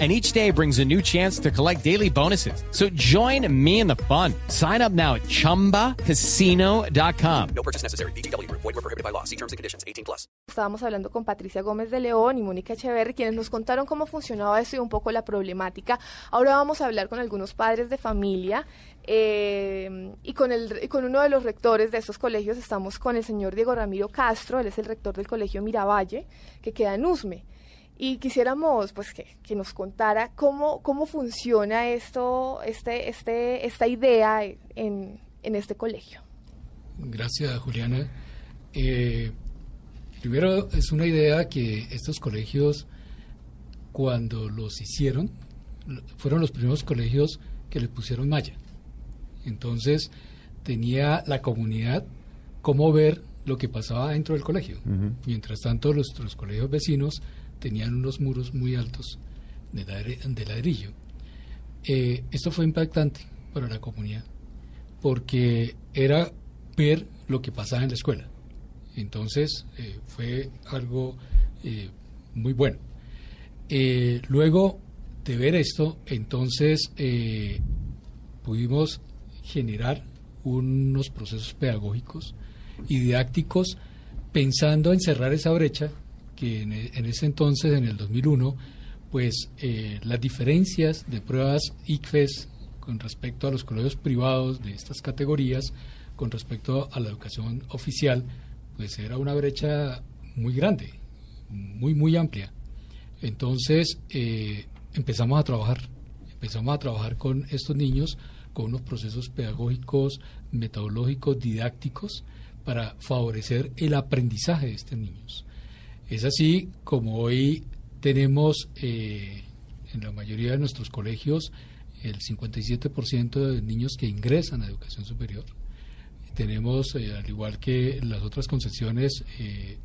And each day brings a new chance to collect daily bonuses. So join me in the fun. Sign up now at chumbacasino.com. No purchase necessary. BGW. Void were prohibited by law. See terms and conditions. 18 plus. Estábamos hablando con Patricia Gómez de León y Mónica Echeverri, quienes nos contaron cómo funcionaba eso y un poco la problemática. Ahora vamos a hablar con algunos padres de familia eh, y, con el, y con uno de los rectores de estos colegios estamos con el señor Diego Ramiro Castro, él es el rector del colegio Miravalle, que queda en Usme. Y quisiéramos pues que, que nos contara cómo, cómo funciona esto, este, este, esta idea en, en este colegio. Gracias, Juliana. Eh, primero, es una idea que estos colegios, cuando los hicieron, fueron los primeros colegios que le pusieron malla. Entonces, tenía la comunidad cómo ver lo que pasaba dentro del colegio. Mientras tanto, nuestros colegios vecinos tenían unos muros muy altos de, ladri- de ladrillo. Eh, esto fue impactante para la comunidad porque era ver lo que pasaba en la escuela. Entonces eh, fue algo eh, muy bueno. Luego de ver esto, entonces pudimos generar unos procesos pedagógicos y didácticos pensando en cerrar esa brecha que en, e- en ese entonces, en el 2001, pues eh, las diferencias de pruebas ICFES con respecto a los colegios privados de estas categorías, con respecto a la educación oficial, pues era una brecha muy grande, muy, muy amplia. Entonces eh, empezamos a trabajar, empezamos a trabajar con estos niños, con unos procesos pedagógicos, metodológicos, didácticos, para favorecer el aprendizaje de estos niños. Es así como hoy tenemos eh, en la mayoría de nuestros colegios el 57% de niños que ingresan a educación superior. Tenemos, eh, al igual que las otras concesiones, eh,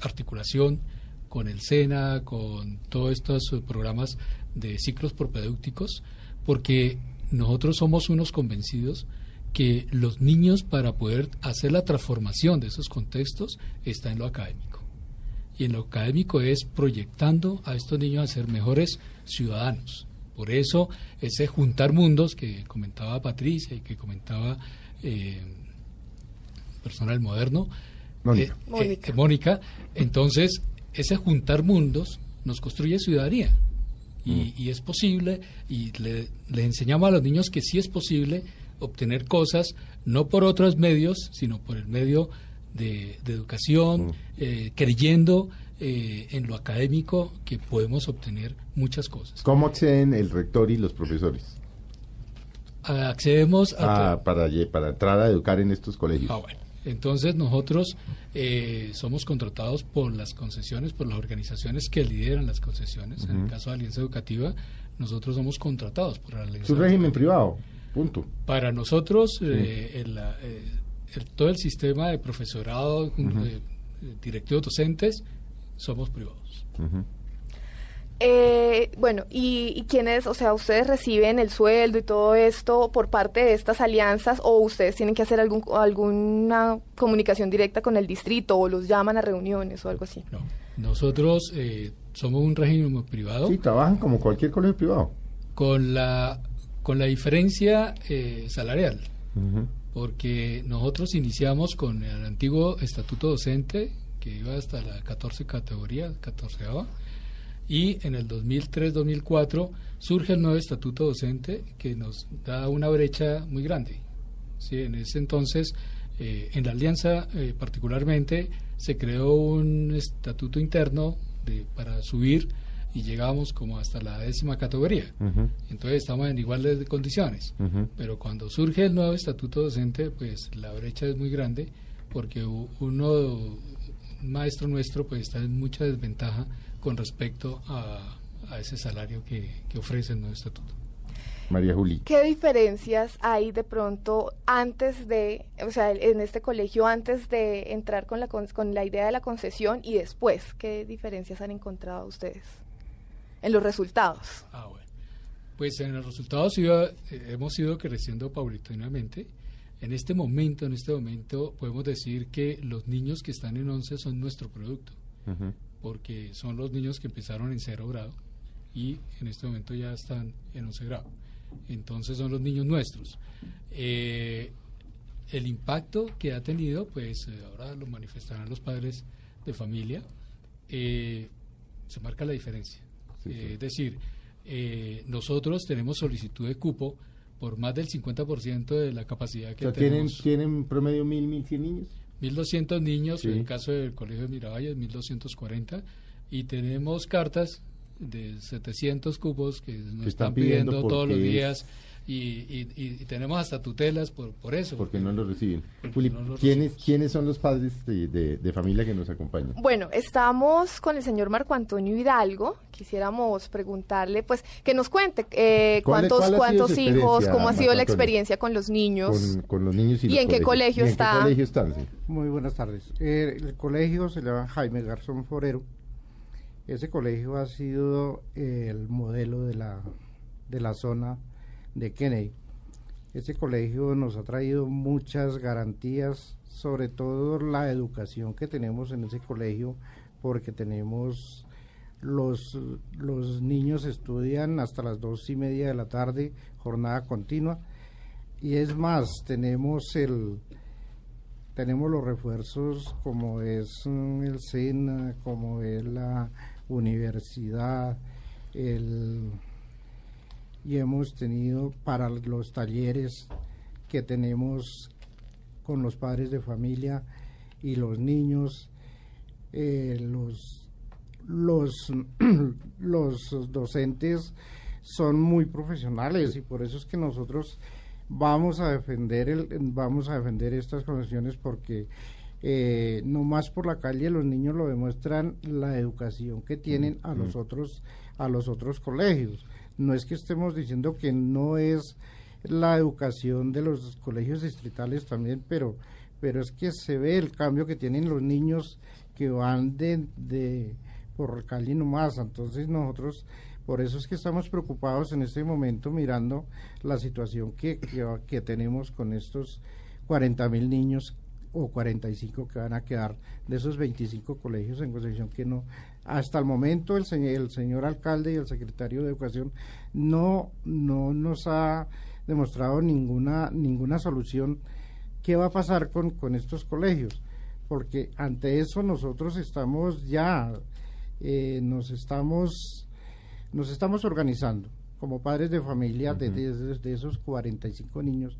articulación con el SENA, con todos estos programas de ciclos propedéuticos, porque nosotros somos unos convencidos que los niños para poder hacer la transformación de esos contextos está en lo académico. Y en lo académico es proyectando a estos niños a ser mejores ciudadanos. Por eso ese juntar mundos que comentaba Patricia y que comentaba eh, personal moderno, Mónica. eh, eh, Mónica. eh, Mónica, entonces ese juntar mundos nos construye ciudadanía. Y, y es posible, y le, le enseñamos a los niños que sí es posible obtener cosas, no por otros medios, sino por el medio de, de educación, eh, creyendo eh, en lo académico que podemos obtener muchas cosas. ¿Cómo acceden el rector y los profesores Accedemos a... a- para, para entrar a educar en estos colegios? Ah, bueno. Entonces nosotros eh, somos contratados por las concesiones, por las organizaciones que lideran las concesiones. En el caso de Alianza Educativa, nosotros somos contratados por la Alianza Es un régimen privado, punto. Para nosotros, eh, el, eh, el- todo el sistema de profesorado, eh, directivos docentes, somos privados. Eh, bueno, y, y quiénes, o sea, ustedes reciben el sueldo y todo esto por parte de estas alianzas o ustedes tienen que hacer algún, alguna comunicación directa con el distrito o los llaman a reuniones o algo así. No, nosotros eh, somos un régimen privado Sí, trabajan como cualquier colegio privado. con la con la diferencia eh, salarial. Ujú. Porque nosotros iniciamos con el antiguo estatuto docente que iba hasta la 14 categoría, 14 y en el 2003-2004 surge el nuevo estatuto docente que nos da una brecha muy grande. Sí, en ese entonces, eh, en la alianza eh, particularmente, se creó un estatuto interno de, para subir y llegamos como hasta la décima categoría. Entonces estamos en igualdad de condiciones. Pero cuando surge el nuevo estatuto docente, pues la brecha es muy grande porque uno, un maestro nuestro, pues está en mucha desventaja con respecto a, a ese salario que, que ofrece el nuevo estatuto. María Juli. ¿Qué diferencias hay de pronto antes de, o sea, en este colegio, antes de entrar con la, con, con la idea de la concesión y después? ¿Qué diferencias han encontrado ustedes en los resultados? Ah, bueno. Pues en los resultados iba- eh, hemos ido creciendo paulatinamente. En este momento, en este momento, podemos decir que los niños que están en 11 son nuestro producto, porque son los niños que empezaron en cero grado y en este momento ya están en 11 grado. Entonces son los niños nuestros. Eh, el impacto que ha tenido, pues eh, ahora lo manifestarán los padres de familia, eh, se marca la diferencia. Sí, Eh, sí. Es decir, eh, nosotros tenemos solicitud de cupo por más del 50% de la capacidad O que sea, ¿tienen, tenemos. ¿tienen promedio mil, mil cien niños? 1.200 niños, Sí. en el caso del Colegio de Miravalle, 1.240, y tenemos cartas de 700 cupos que nos Que están, están pidiendo pidiendo todos los días, y, y- y- tenemos hasta tutelas por, por eso. Porque no lo reciben. Porque Juli, no lo ¿quiénes, ¿quiénes son los padres de, de- de familia que nos acompañan? Bueno, estamos con el señor Marco Antonio Hidalgo. Quisiéramos preguntarle, pues, que nos cuente eh, ¿Cuál es- cuántos, cuál cuántos hijos, cómo ha sido Marco la Antonio? experiencia con los niños. Con, con los niños y, ¿Y los en qué colegio ¿Y en está? qué colegio están? Sí. Muy buenas tardes. Eh, el colegio se llama Jaime Garzón Forero. Ese colegio ha sido eh, el modelo de la, de la zona de Kennedy. Ese colegio nos ha traído muchas garantías, sobre todo la educación que tenemos en ese colegio, porque tenemos los, los niños estudian hasta las dos y media de la tarde, jornada continua, y es más, tenemos el, tenemos los refuerzos como es mm, el SENA, como es la universidad, el, y hemos tenido para los talleres que tenemos con los padres de familia y los niños, eh, los, los, los docentes son muy profesionales y por eso es que nosotros vamos a defender el, vamos a defender estas convenciones porque eh, no más por la calle los niños lo demuestran la educación que tienen a los otros a los otros colegios no es que estemos diciendo que no es la educación de los colegios distritales también pero pero es que se ve el cambio que tienen los niños que van de, de por Cali nomás. Entonces nosotros por eso es que estamos preocupados en este momento mirando la situación que, que, que tenemos con estos 40 mil niños o 45 que van a quedar de esos 25 colegios en Concepción que no hasta el momento el señor, el señor alcalde y el secretario de educación no no nos ha demostrado ninguna ninguna solución. Qué va a pasar con, con estos colegios porque ante eso nosotros estamos ya eh, nos estamos nos estamos organizando como padres de familia de, de, de, esos 45 niños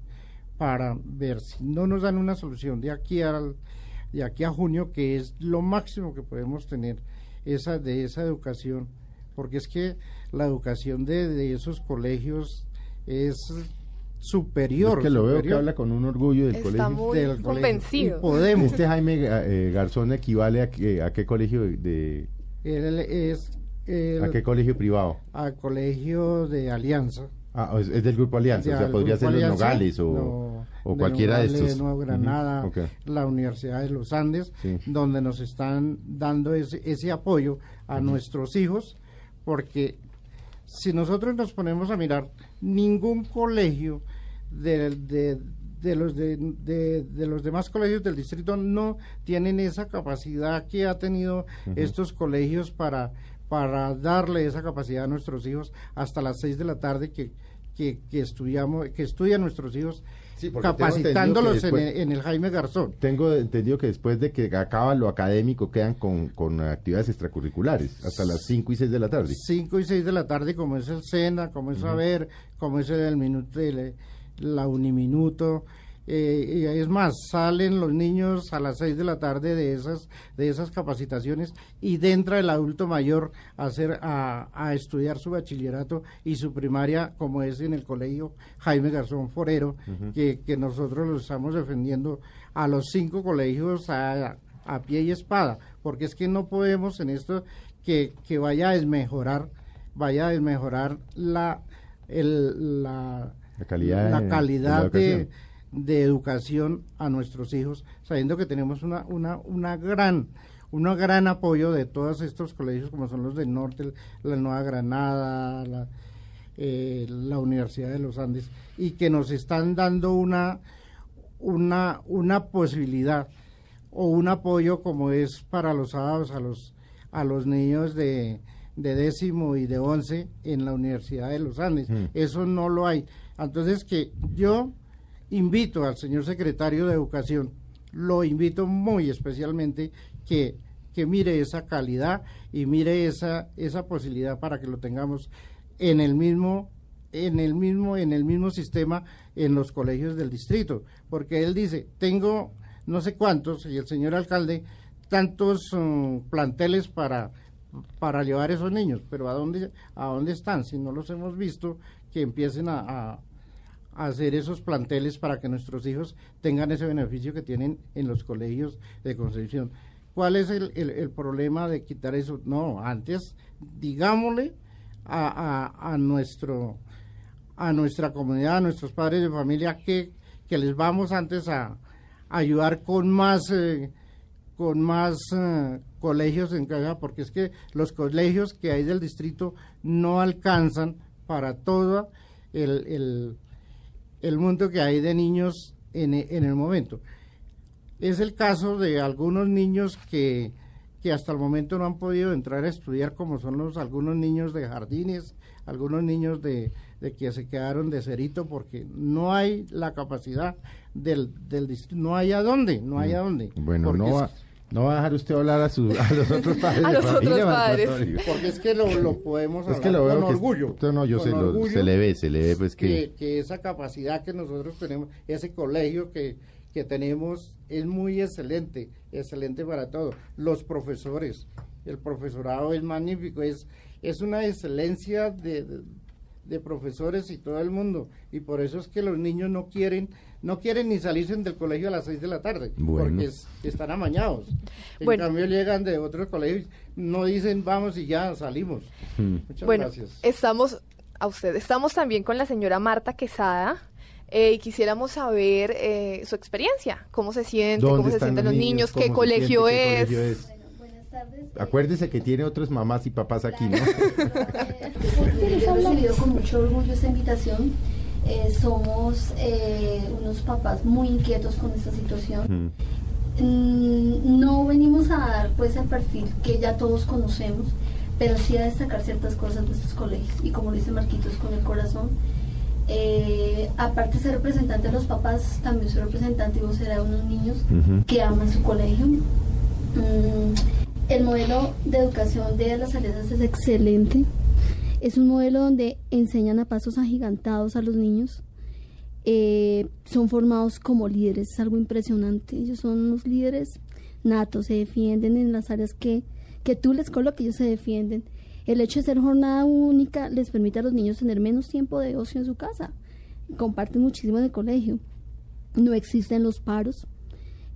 para ver si no nos dan una solución de aquí al de aquí a junio que es lo máximo que podemos tener esa de esa educación porque es que la educación de, de esos colegios es superior Es que lo superior. veo que habla con un orgullo del Está colegio. muy del colegio. convencido. Y podemos Este Jaime eh, Garzón equivale a, qué- a qué colegio de, él es el- a qué colegio privado. al colegio de Alianza Ah, es, es del grupo Alianza, o sea, podría ser los Alianza, Nogales o, no, o de cualquiera de Nogales, estos. Nueva Granada, la Universidad de los Andes, Sí. donde nos están dando ese, ese apoyo a nuestros hijos, porque si nosotros nos ponemos a mirar, ningún colegio de, de- de los de, de- de los demás colegios del distrito no tienen esa capacidad que ha tenido estos colegios para para darle esa capacidad a nuestros hijos hasta las seis de la tarde que que, que estudiamos que estudian nuestros hijos Sí, capacitándolos que en, el, en el Jaime Garzón Tengo entendido que después de que acaba lo académico quedan con, con actividades extracurriculares hasta las 5 y 6 de la tarde. 5 y 6 de la tarde, como es el SENA, como es Saber, como es el minuto, el- la Uniminuto. Eh, y es más, salen los niños a las 6 de la tarde de esas, de esas capacitaciones y entra el adulto mayor a, hacer, a, a estudiar su bachillerato y su primaria, como es en el colegio Jaime Garzón Forero, que, que nosotros lo estamos defendiendo a los cinco colegios a, a pie y espada, porque es que no podemos en esto que, que vaya a desmejorar, vaya a desmejorar la, el- la, La calidad la calidad de. De educación a nuestros hijos, sabiendo que tenemos una, una, una gran un gran apoyo de todos estos colegios como son los del norte, la Nueva Granada, la, eh, la Universidad de los Andes, y que nos están dando una, una, una posibilidad o un apoyo como es para los sábados a los, a los niños de, de décimo y de once en la Universidad de los Andes. Mm. Eso no lo hay. Entonces que yo invito al señor secretario de Educación, lo invito muy especialmente que, que mire esa calidad y mire esa, esa posibilidad para que lo tengamos en el mismo en el mismo en el mismo sistema en los colegios del distrito. Porque él dice tengo no sé cuántos y el señor alcalde tantos mm, planteles para para llevar esos niños pero a dónde a dónde están si no los hemos visto que empiecen a hacer esos planteles para que nuestros hijos tengan ese beneficio que tienen en los colegios de Concepción. ¿Cuál es el, el- problema de quitar eso? No, antes digámosle a, a- nuestro a nuestra comunidad, a nuestros padres de familia que, que les vamos antes a, a ayudar con más eh, con más eh, colegios en casa, porque es que los colegios que hay del distrito no alcanzan para todo el, el, el mundo que hay de niños en, e- en el momento. Es el caso de algunos niños que, que hasta el momento no han podido entrar a estudiar, como son los algunos niños de jardines, algunos niños de, de que se quedaron de cerito, porque no hay la capacidad del, del no hay a dónde, no hay a dónde. Mm. Bueno, Porque no es- va, no va a dejar usted hablar a, su- a los otros padres A de los familia, otros padres. Porque es que lo, lo podemos Es hablar que lo veo con que- orgullo. No, no, yo con sé, lo- se le ve, se le ve, pues que... que, que esa capacidad que nosotros tenemos, ese colegio que, que tenemos es muy excelente, excelente para todo. Los profesores, el profesorado es magnífico, es, es una excelencia de, de- de profesores y todo el mundo. Y por eso es que los niños no quieren, no quieren ni salirse del colegio a las seis de la tarde, Bueno. porque es- están amañados. En Bueno. cambio llegan de otros colegios, no dicen vamos y ya salimos. Hmm. Muchas Bueno, gracias. estamos a usted. Estamos también con la señora Marta Quesada. eh, y quisiéramos saber eh, su experiencia, cómo se siente, ¿Dónde cómo se sienten los niños, qué colegio siente, qué es. colegio es? Tardes. Acuérdese que tiene otras mamás y papás aquí, ¿no? Eh, Yo he recibido con mucho orgullo esta invitación. Eh, somos eh, unos papás muy inquietos con esta situación. Mm. Mm, no venimos a dar pues el perfil que ya todos conocemos, pero sí a destacar ciertas cosas de estos colegios. Y como dice Marquitos, con el corazón. Eh, aparte de ser representante de los papás, también soy representante y vocera de unos niños que aman su colegio. Mm, el modelo de educación de las alianzas es excelente. Es un modelo donde enseñan a pasos agigantados a los niños. Eh, son formados como líderes, es algo impresionante. Ellos son unos líderes natos, se defienden en las áreas que, que tú les coloques, ellos se defienden. El hecho de ser jornada única les permite a los niños tener menos tiempo de ocio en su casa. Comparten muchísimo en el colegio. No existen los paros.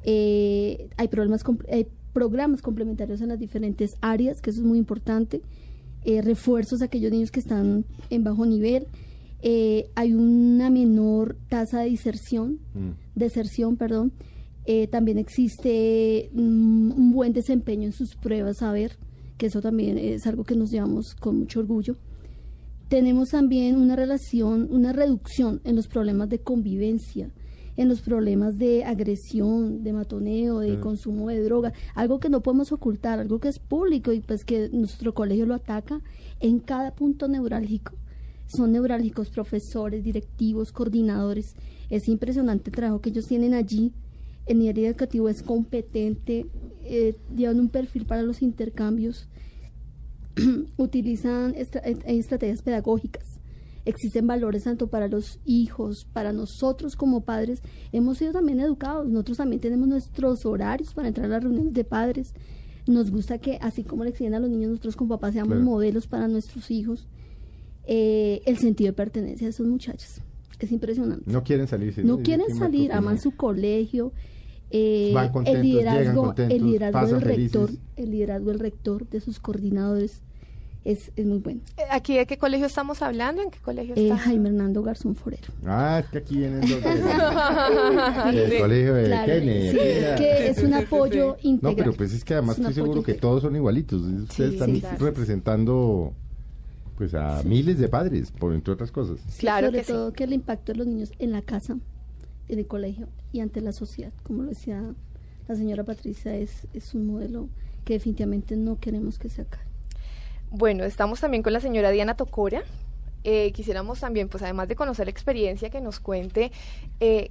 Eh, hay, problemas, hay programas complementarios en las diferentes áreas, que eso es muy importante. Eh, refuerzos a aquellos niños que están en bajo nivel. Eh, hay una menor tasa de diserción, Mm. deserción, perdón. Eh, también existe mm, un buen desempeño en sus pruebas, a ver, que eso también es algo que nos llevamos con mucho orgullo. Tenemos también una relación, una reducción en los problemas de convivencia, en los problemas de agresión, de matoneo, de consumo de droga, algo que no podemos ocultar, algo que es público y pues que nuestro colegio lo ataca en cada punto neurálgico. Son neurálgicos profesores, directivos, coordinadores. Es impresionante el trabajo que ellos tienen allí. El nivel educativo es competente, eh, llevan un perfil para los intercambios, utilizan estra- estrategias pedagógicas. Existen valores tanto para los hijos, para nosotros como padres. Hemos sido también educados. Nosotros también tenemos nuestros horarios para entrar a las reuniones de padres. Nos gusta que, así como le exigen a los niños, nosotros como papás seamos Claro. modelos para nuestros hijos. Eh, el sentido de pertenencia de esos muchachos es impresionante. No quieren salirse. No quieren salir, aman su colegio. eh, Van contentos, el llegan liderazgo, contentos, el liderazgo del rector, el liderazgo del rector, de sus coordinadores, es, es muy bueno. Eh, ¿Aquí de qué colegio estamos hablando? ¿En qué colegio Eh, está? Jaime Hernando Garzón Forero. Ah, es que aquí vienen dos del Sí. colegio de Claro, Kennedy. sí, es que es un apoyo No, integral. pero pues es que además Es estoy seguro apoyo que integral. todos son igualitos. Ustedes Sí, están sí, claro. representando pues a miles de padres, por entre otras cosas. Claro sobre que sí. todo que el impacto de los niños en la casa, en el colegio y ante la sociedad, como lo decía la señora Patricia, es, es un modelo que definitivamente no queremos que se acabe. Bueno, estamos también con la señora Diana Tocora. Eh, quisiéramos también, pues además de conocer la experiencia, que nos cuente eh,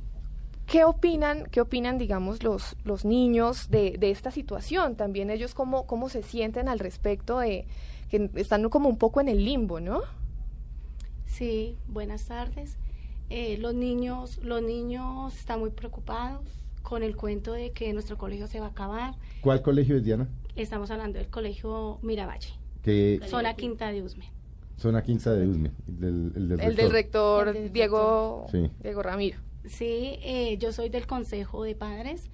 qué opinan, qué opinan, digamos, los, los niños de, de esta situación. También ellos cómo, cómo se sienten al respecto de que están como un poco en el limbo, ¿no? Sí, buenas tardes. Eh, los niños, los niños están muy preocupados con el cuento de que nuestro colegio se va a acabar. ¿Cuál colegio es Diana? Estamos hablando del colegio Miravalle, Que zona Quinta de Usme. zona 15 de Usme, el del, el del El del rector El del Diego, Sí. Diego Ramiro. Sí, eh, yo soy del consejo de padres.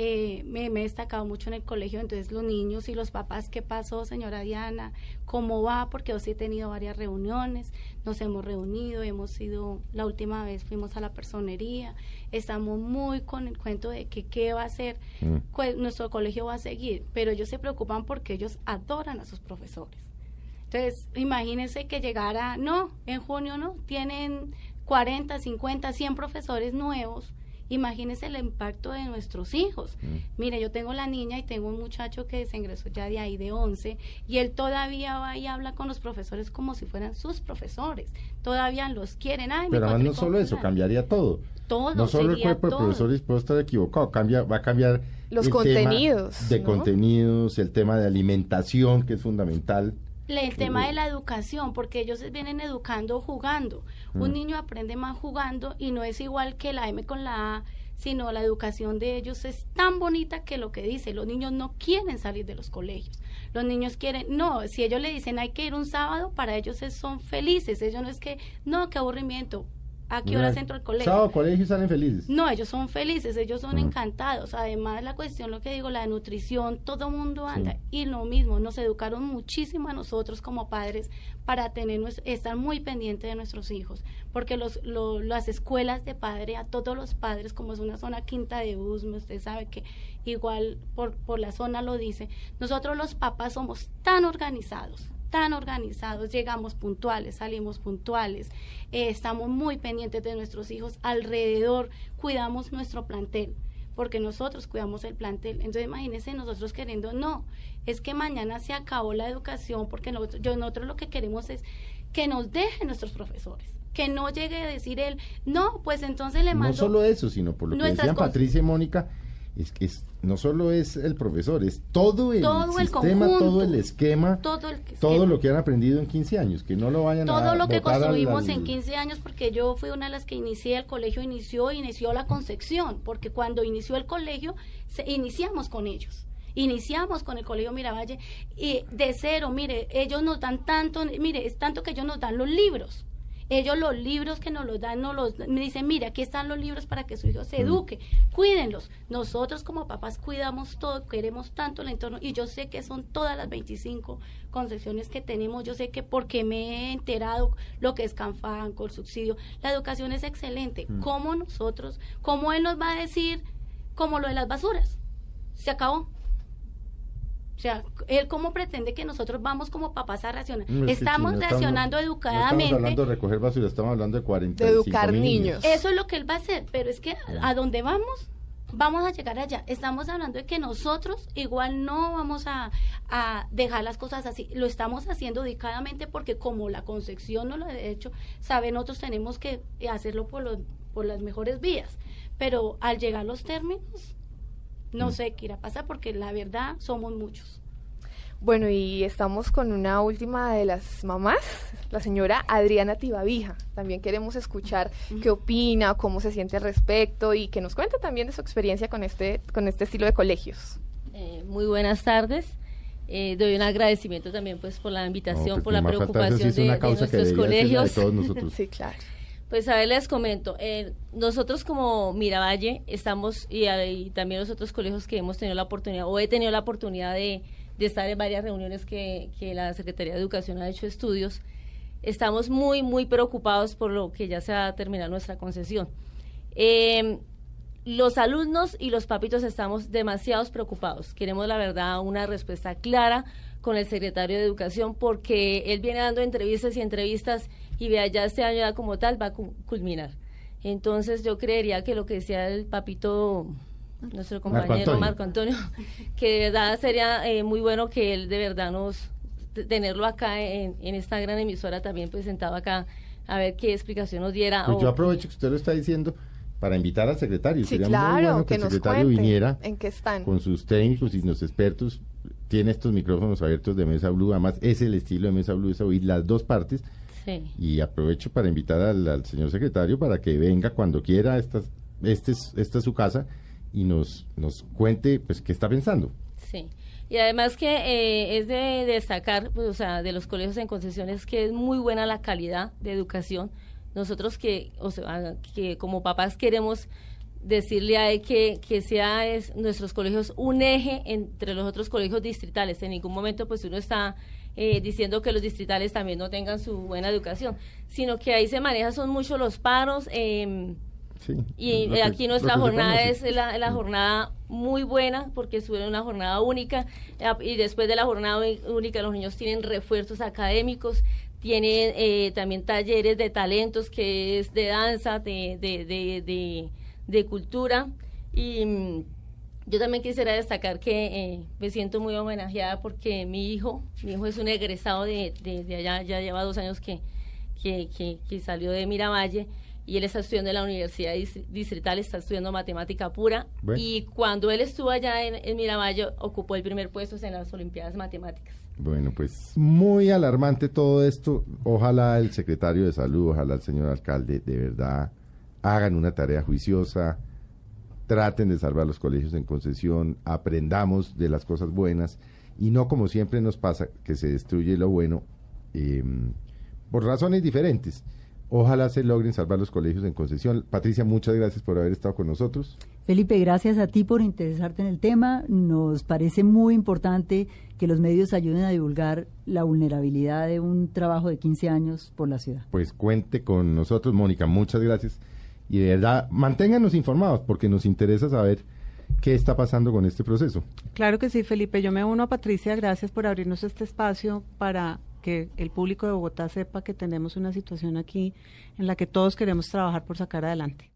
Eh, me, me he destacado mucho en el colegio, entonces los niños y los papás, ¿qué pasó, señora Diana? ¿Cómo va? Porque yo sí he tenido varias reuniones, nos hemos reunido, hemos ido, la última vez fuimos a la personería, estamos muy con el cuento de que qué va a hacer, Mm. Pues, nuestro colegio va a seguir, pero ellos se preocupan porque ellos adoran a sus profesores. Entonces, imagínense que llegara, no, en junio no, tienen 40, 50, 100 profesores nuevos. Imagínense el impacto de nuestros hijos. Mire, yo tengo la niña y tengo un muchacho que se ingresó ya de ahí de 11 y él todavía va y habla con los profesores como si fueran sus profesores. Todavía los quieren. Ay, Pero además no solo eso, cambiaría todo. Todo, no solo el cuerpo de todo. profesores puedo estar equivocado, cambia, va a cambiar Los contenidos, de ¿no? contenidos, el tema de alimentación que es fundamental. Le- El tema de la educación, porque ellos vienen educando jugando. Un niño aprende más jugando y no es igual que la M con la A, sino la educación de ellos es tan bonita que lo que dice, los niños no quieren salir de los colegios. Los niños quieren, no, si ellos le dicen hay que ir un sábado, para ellos es- son felices. Ellos no es que, no, qué aburrimiento. ¿A qué hora Mira, entro al colegio? Sábado, colegio y salen felices. No, ellos son felices, ellos son Mm. encantados. Además, la cuestión, lo que digo, la nutrición, todo mundo anda. Y lo mismo, nos educaron muchísimo a nosotros como padres para tener estar muy pendientes de nuestros hijos. Porque los, lo- las escuelas de padre, a todos los padres, como es una zona quinta de Usme, usted sabe que igual por, por la zona lo dice, nosotros los papás somos tan organizados tan organizados, llegamos puntuales, salimos puntuales, eh, estamos muy pendientes de nuestros hijos, alrededor cuidamos nuestro plantel, porque nosotros cuidamos el plantel. Entonces imagínense nosotros queriendo, no, es que mañana se acabó la educación, porque nosotros, yo, nosotros lo que queremos es que nos dejen nuestros profesores, que no llegue a decir él, no, pues entonces le No mando... solo eso, sino por lo que decían. Patricia y Mónica, es que es, no solo es el profesor, es todo el Todo el sistema, conjunto. todo el esquema, todo el todo esquema. lo que han aprendido en 15 años, que no lo vayan a todo lo que al- construimos al- en 15 años, porque yo fui una de las que inicié el colegio, inició, inició la concepción, porque cuando inició el colegio, se- iniciamos con ellos. Iniciamos con el Colegio Miravalle y de cero, mire, ellos nos dan tanto, mire, es tanto que ellos nos dan los libros. Ellos los libros que nos los dan, nos los me dicen, mire, aquí están los libros para que su hijo se eduque, cuídenlos. Nosotros como papás cuidamos todo, queremos tanto el entorno y yo sé que son todas las 25 concepciones que tenemos, yo sé que porque me he enterado lo que es Canfán, con subsidio, la educación es excelente. ¿Cómo nosotros, cómo él nos va a decir como lo de las basuras? Se acabó. O sea, él cómo pretende que nosotros vamos como papás a racionar. No, estamos sí, no reaccionando No educadamente. estamos hablando de recoger basura, estamos hablando de 40 De educar niños. Eso es lo que él va a hacer, pero es que a donde vamos, vamos a llegar allá. Estamos hablando de que nosotros igual no vamos a, a dejar las cosas así. Lo estamos haciendo dedicadamente porque como la concepción no lo ha hecho, saben, nosotros tenemos que hacerlo por, los, por las mejores vías. Pero al llegar los términos, no sé qué irá a pasar porque la verdad somos muchos. Bueno, y estamos con una última de las mamás, la señora Adriana Tibavija. También queremos escuchar qué opina, cómo se siente al respecto y que nos cuente también de su experiencia con este, con este estilo de colegios. Eh, muy buenas tardes. Eh, doy un agradecimiento también pues por la invitación, por la preocupación de, de nuestros colegios. De todos nosotros. Sí, claro. Pues a ver, les comento. Eh, nosotros como Miravalle estamos, y, también los otros colegios que hemos tenido la oportunidad, o he tenido la oportunidad de, estar en varias reuniones que, la Secretaría de Educación ha hecho estudios, estamos muy, muy preocupados por lo que ya se va a terminar nuestra concesión. Eh, los alumnos y los papitos estamos demasiado preocupados. Queremos, la verdad, una respuesta clara con el secretario de Educación porque él viene dando entrevistas y entrevistas y vea, ya este año ya como tal va a culminar. Entonces yo creería que lo que decía el papito, nuestro compañero Marco Antonio, que de verdad sería eh, muy bueno que él de verdad nos tenerlo acá en, esta gran emisora también presentado acá a ver qué explicación nos diera. Pues yo aprovecho que usted lo está diciendo para invitar al secretario. Sí, Sería claro, muy bueno que, el secretario viniera en qué están. con sus técnicos y los expertos. Tiene estos micrófonos abiertos de Mesa Blue, además es el estilo de Mesa Blue, es oír las dos partes. Sí. Y aprovecho para invitar al, señor secretario para que venga cuando quiera, esta, este es, esta es su casa, y nos, nos cuente pues qué está pensando. Sí. Y además que eh, es de destacar, pues, o sea, de los colegios en concesiones que es muy buena la calidad de educación nosotros que, o sea, que como papás queremos decirle a él que, que sea es, nuestros colegios un eje entre los otros colegios distritales. En ningún momento pues uno está eh, diciendo que los distritales también no tengan su buena educación, sino que ahí se manejan son muchos los paros. Eh, y aquí nuestra jornada es la, la, jornada muy buena porque es una jornada única y después de la jornada única los niños tienen refuerzos académicos, tiene eh, también talleres de talentos que es de danza, de, de, de, cultura. Y mm, yo también quisiera destacar que eh, me siento muy homenajeada porque mi hijo, mi hijo es un egresado de, de, allá, ya lleva dos años que, que, que, salió de Miravalle y él está estudiando en la Universidad Distrital, está estudiando matemática pura. Y cuando él estuvo allá en, en Miravalle, ocupó el primer puesto en las Olimpiadas Matemáticas. Bueno, pues muy alarmante todo esto. Ojalá el secretario de salud, ojalá el señor alcalde de verdad hagan una tarea juiciosa, traten de salvar los colegios en concesión, aprendamos de las cosas buenas y no como siempre nos pasa que se destruye lo bueno em, por razones diferentes. Ojalá se logren salvar los colegios en concesión. Patricia, muchas gracias por haber estado con nosotros. Felipe, gracias a ti por interesarte en el tema. Nos parece muy importante que los medios ayuden a divulgar la vulnerabilidad de un trabajo de 15 años por la ciudad. Pues cuente con nosotros, Mónica. Muchas gracias. Y de verdad, manténganos informados porque nos interesa saber qué está pasando con este proceso. Claro que sí, Felipe. Yo me uno a Patricia. Gracias por abrirnos este espacio para que el público de Bogotá sepa que tenemos una situación aquí en la que todos queremos trabajar por sacar adelante.